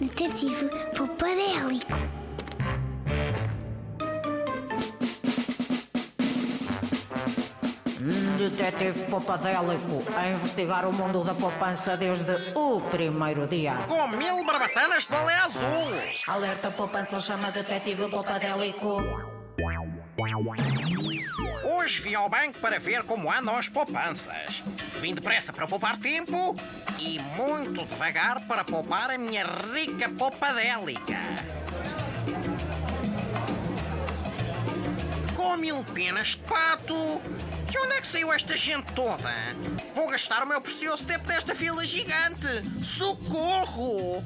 Detetive Popadélico. Detetive Popadélico a investigar o mundo da poupança desde o primeiro dia. Com mil barbatanas de balé azul. Alerta poupança chama Detetive Popadélico. Hoje vim ao banco para ver como andam as poupanças. Vim depressa para poupar tempo e muito devagar para poupar a minha rica poupadélica. Com mil penas de pato. De onde é que saiu esta gente toda? Vou gastar o meu precioso tempo nesta fila gigante. Socorro!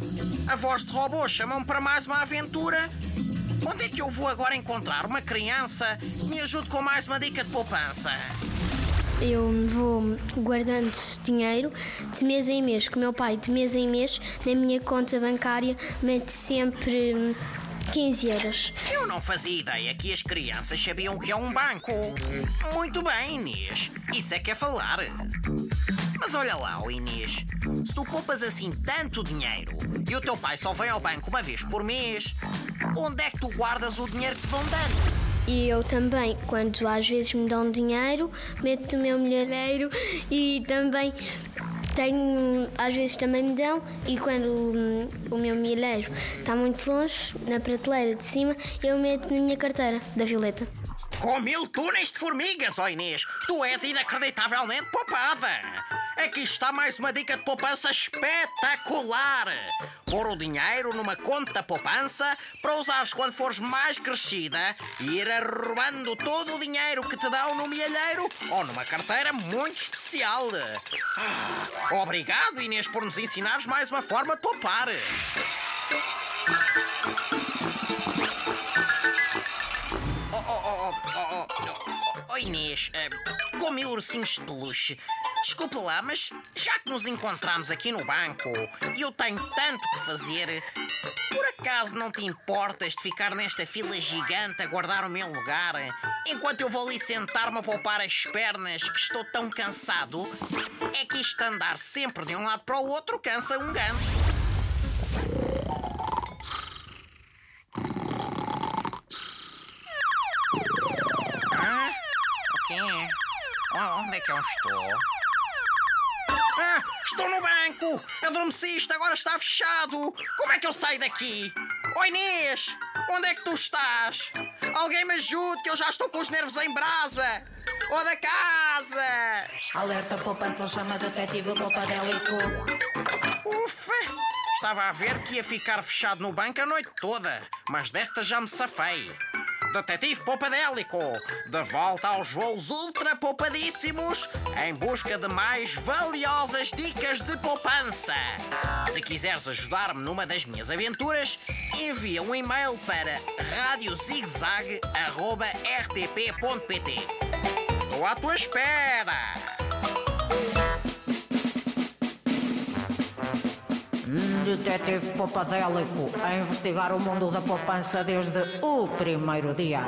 A voz de robô chamam-me para mais uma aventura. Onde é que eu vou agora encontrar uma criança que me ajude com mais uma dica de poupança? Eu vou guardando dinheiro de mês em mês, que o meu pai de mês em mês na minha conta bancária mete sempre hum, 15 euros. Eu não fazia ideia que as crianças sabiam o que é um banco. Muito bem, Inês. Isso é que é falar. Mas olha lá, ó Inês. Se tu poupas assim tanto dinheiro e o teu pai só vem ao banco uma vez por mês, onde é que tu guardas o dinheiro que te vão dando? E eu também, quando às vezes me dão dinheiro, meto no meu milheiro e também tenho, às vezes também me dão, e quando hum, o meu milheiro está muito longe, na prateleira de cima, eu meto na minha carteira da Violeta. Com mil túneis de formigas, ó Inês, tu és inacreditavelmente poupada. Aqui está mais uma dica de poupança espetacular. Pôr o dinheiro numa conta poupança para usares quando fores mais crescida e ir arrobando todo o dinheiro que te dão no milheiro ou numa carteira muito especial. Ah, obrigado, Inês, por nos ensinares mais uma forma de poupar. Oh, oh, oh, oh, oh, oh, oh, Inês, eh, com mil ursinhos de peluche. Desculpe lá, mas já que nos encontramos aqui no banco e eu tenho tanto que fazer, por acaso não te importas de ficar nesta fila gigante a guardar o meu lugar enquanto eu vou ali sentar-me a poupar as pernas que estou tão cansado? É que isto andar sempre de um lado para o outro cansa um ganso. O quê? O- Onde é que eu estou? Estou no banco! Adormeciste, agora está fechado! Como é que eu saio daqui? Oi Inês! Onde é que tu estás? Alguém me ajude que eu já estou com os nervos em brasa! Ou da casa! Alerta poupança chama Detetive Popadélico. Ufa! Estava a ver que ia ficar fechado no banco a noite toda, mas desta já me safei. Detetive Poupadélico, de volta aos voos ultra poupadíssimos, em busca de mais valiosas dicas de poupança. Se quiseres ajudar-me numa das minhas aventuras, envia um e-mail para radiozigzag.rtp.pt. Estou à tua espera! Detetive Popadélico a investigar o mundo da poupança desde o primeiro dia.